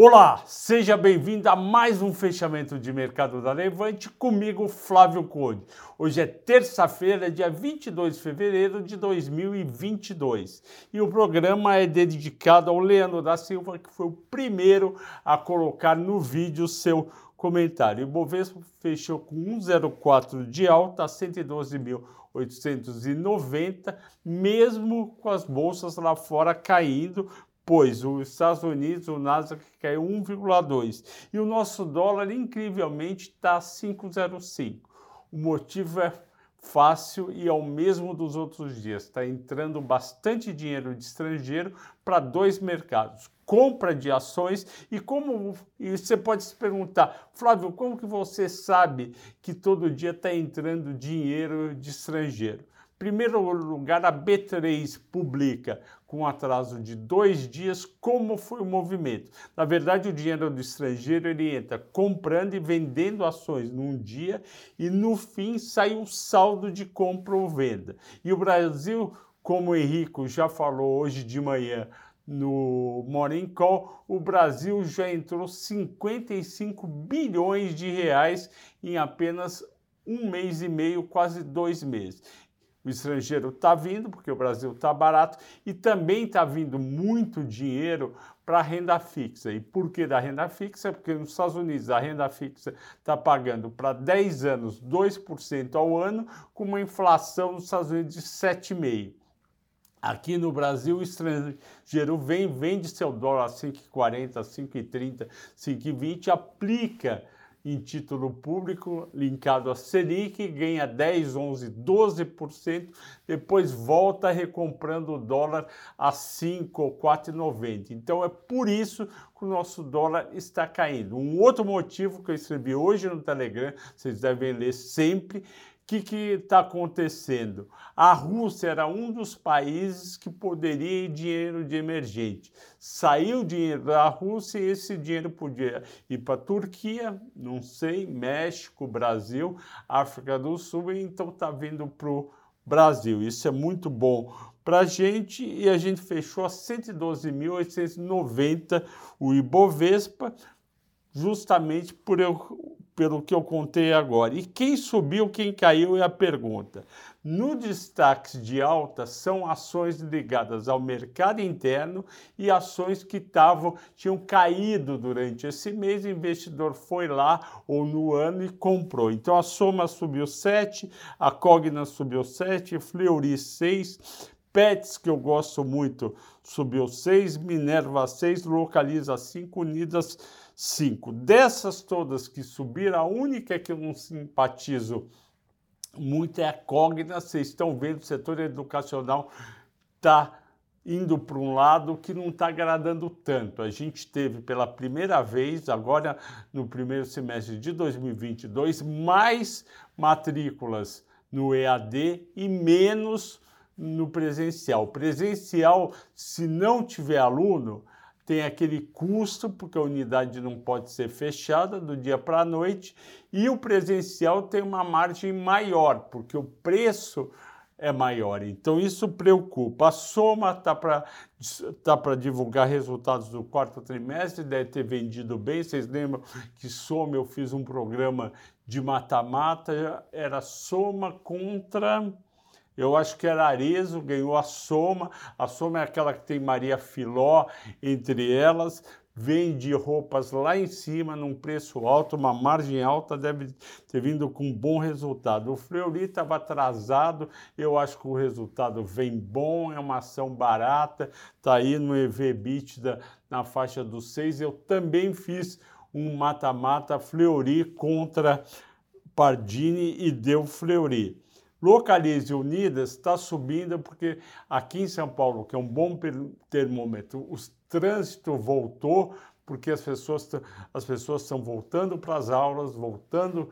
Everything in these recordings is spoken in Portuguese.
Olá, seja bem-vindo a mais um fechamento de mercado da Levante comigo, Flávio Conde. Hoje é terça-feira, dia 22 de fevereiro de 2022 e o programa é dedicado ao Leandro da Silva, que foi o primeiro a colocar no vídeo seu comentário. O Bovespa fechou com 1,04 de alta a 112.890, mesmo com as bolsas lá fora caindo, pois os Estados Unidos, o Nasdaq caiu 1,2 e o nosso dólar incrivelmente está 5,05. O motivo é fácil e é o mesmo dos outros dias. Está entrando bastante dinheiro de estrangeiro para dois mercados, compra de ações e como e você pode se perguntar, Flávio, como que você sabe que todo dia está entrando dinheiro de estrangeiro? Primeiro lugar, a B3 publica com atraso de dois dias como foi o movimento. Na verdade, o dinheiro do estrangeiro ele entra comprando e vendendo ações num dia e no fim sai um saldo de compra ou venda. E o Brasil, como o Henrico já falou hoje de manhã no Morning Call, o Brasil já entrou 55 bilhões de reais em apenas um mês e meio, quase dois meses o estrangeiro está vindo, porque o Brasil está barato, e também está vindo muito dinheiro para a renda fixa. E por que da renda fixa? Porque nos Estados Unidos a renda fixa está pagando para 10 anos 2% ao ano, com uma inflação nos Estados Unidos de 7,5%. Aqui no Brasil, o estrangeiro vem, vende seu dólar a 5,40, 5,30, 5,20, aplica em título público linkado a Selic, ganha 10, 11, 12%, depois volta recomprando o dólar a 5 ou 4,90. Então é por isso que o nosso dólar está caindo. Um outro motivo que eu escrevi hoje no Telegram, vocês devem ler sempre, que está acontecendo? A Rússia era um dos países que poderia ir dinheiro de emergente. Saiu dinheiro da Rússia e esse dinheiro podia ir para a Turquia, não sei, México, Brasil, África do Sul, então está vindo para o Brasil. Isso é muito bom para a gente e a gente fechou a 112.890 o Ibovespa, justamente por eu pelo que eu contei agora. E quem subiu, quem caiu é a pergunta. No destaque de alta são ações ligadas ao mercado interno e ações que tavam, tinham caído durante esse mês. O investidor foi lá ou no ano e comprou. Então a Soma subiu 7, a Cogna subiu 7, Fleury 6, Pets, que eu gosto muito, subiu 6, Minerva 6, Localiza 5, Unidas cinco. Dessas todas que subiram, a única que eu não simpatizo muito é a Cogna. Vocês estão vendo, o setor educacional está indo para um lado que não está agradando tanto. A gente teve pela primeira vez, agora no primeiro semestre de 2022, mais matrículas no EAD e menos no presencial. Presencial, se não tiver aluno, tem aquele custo, porque a unidade não pode ser fechada do dia para a noite, e o presencial tem uma margem maior, porque o preço é maior. Então isso preocupa. A Soma está para tá divulgar resultados do quarto trimestre, deve ter vendido bem. Vocês lembram que Soma eu fiz um programa de mata-mata, era Soma contra eu acho que era Arezo, ganhou a Soma. A Soma é aquela que tem Maria Filó entre elas. Vende roupas lá em cima, num preço alto, uma margem alta, deve ter vindo com um bom resultado. O Fleury estava atrasado, eu acho que o resultado vem bom, é uma ação barata, está aí no EV/EBITDA na faixa dos 6. Eu também fiz um mata-mata Fleury contra Pardini e deu Fleury. Localize Unidas está subindo porque aqui em São Paulo, que é um bom termômetro, o trânsito voltou porque as pessoas as pessoas estão voltando para as aulas, voltando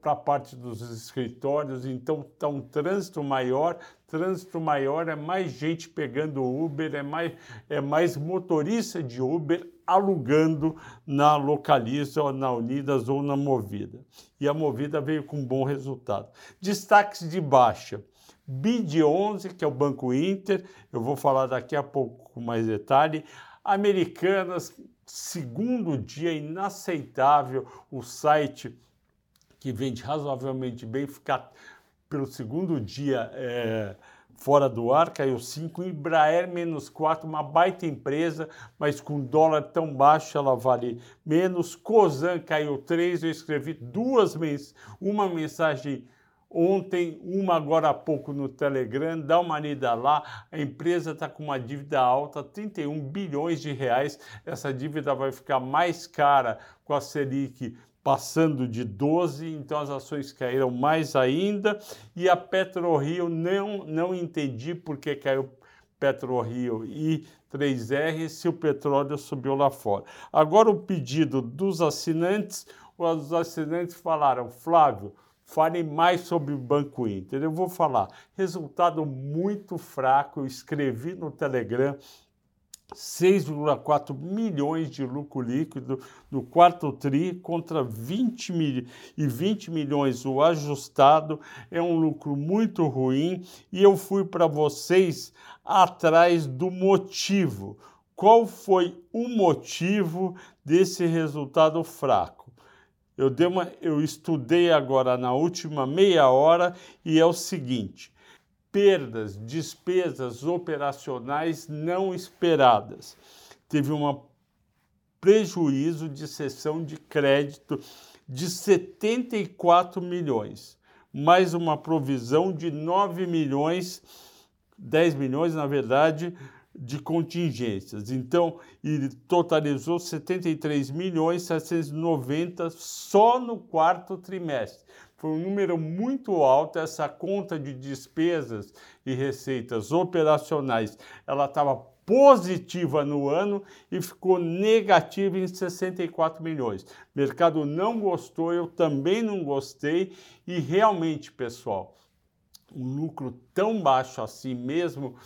para a parte dos escritórios, então está um trânsito maior. Trânsito maior é mais gente pegando Uber, é mais, é mais motorista de Uber alugando na Localiza, ou na Unidas ou na Movida. E a Movida veio com um bom resultado. Destaques de baixa. BID 11, que é o Banco Inter, eu vou falar daqui a pouco com mais detalhe. Americanas segundo dia inaceitável o site que vende razoavelmente bem ficar pelo segundo dia é, fora do ar, caiu 5, Embraer menos 4, uma baita empresa, mas com dólar tão baixo ela vale menos, Cosan caiu 3, eu escrevi duas mens uma mensagem ontem, uma agora há pouco no Telegram, dá uma lida lá, a empresa está com uma dívida alta, 31 bilhões de reais, essa dívida vai ficar mais cara com a Selic passando de 12, então as ações caíram mais ainda, e a PetroRio não, não entendi por que caiu PetroRio e 3R se o petróleo subiu lá fora. Agora o pedido dos assinantes, os assinantes falaram, Flávio, fale mais sobre o Banco Inter. Eu vou falar, resultado muito fraco, eu escrevi no Telegram, 6,4 milhões de lucro líquido no quarto TRI contra 20 mil, e 20 milhões o ajustado. É um lucro muito ruim e eu fui para vocês atrás do motivo. Qual foi o motivo desse resultado fraco? Eu, dei uma, eu estudei agora na última meia hora e é o seguinte: perdas, despesas operacionais não esperadas. Teve um prejuízo de cessão de crédito de 74 milhões, mais uma provisão de 9 milhões, 10 milhões, na verdade, de contingências. Então, ele totalizou 73 milhões 790 só no quarto trimestre foi um número muito alto. Essa conta de despesas e receitas operacionais, ela estava positiva no ano e ficou negativa em 64 milhões. O mercado não gostou, eu também não gostei e realmente, pessoal, um lucro tão baixo assim mesmo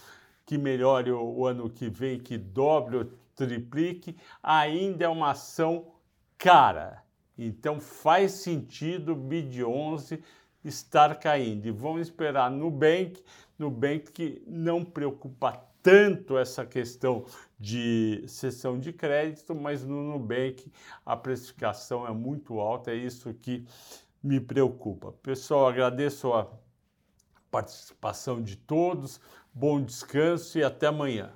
que melhore o ano que vem, que dobre ou triplique, ainda é uma ação cara. Então faz sentido o BID 11 estar caindo. E vamos esperar Nubank, Nubank que não preocupa tanto essa questão de sessão de crédito, mas no Nubank a precificação é muito alta, é isso que me preocupa. Pessoal, agradeço a participação de todos, bom descanso e até amanhã.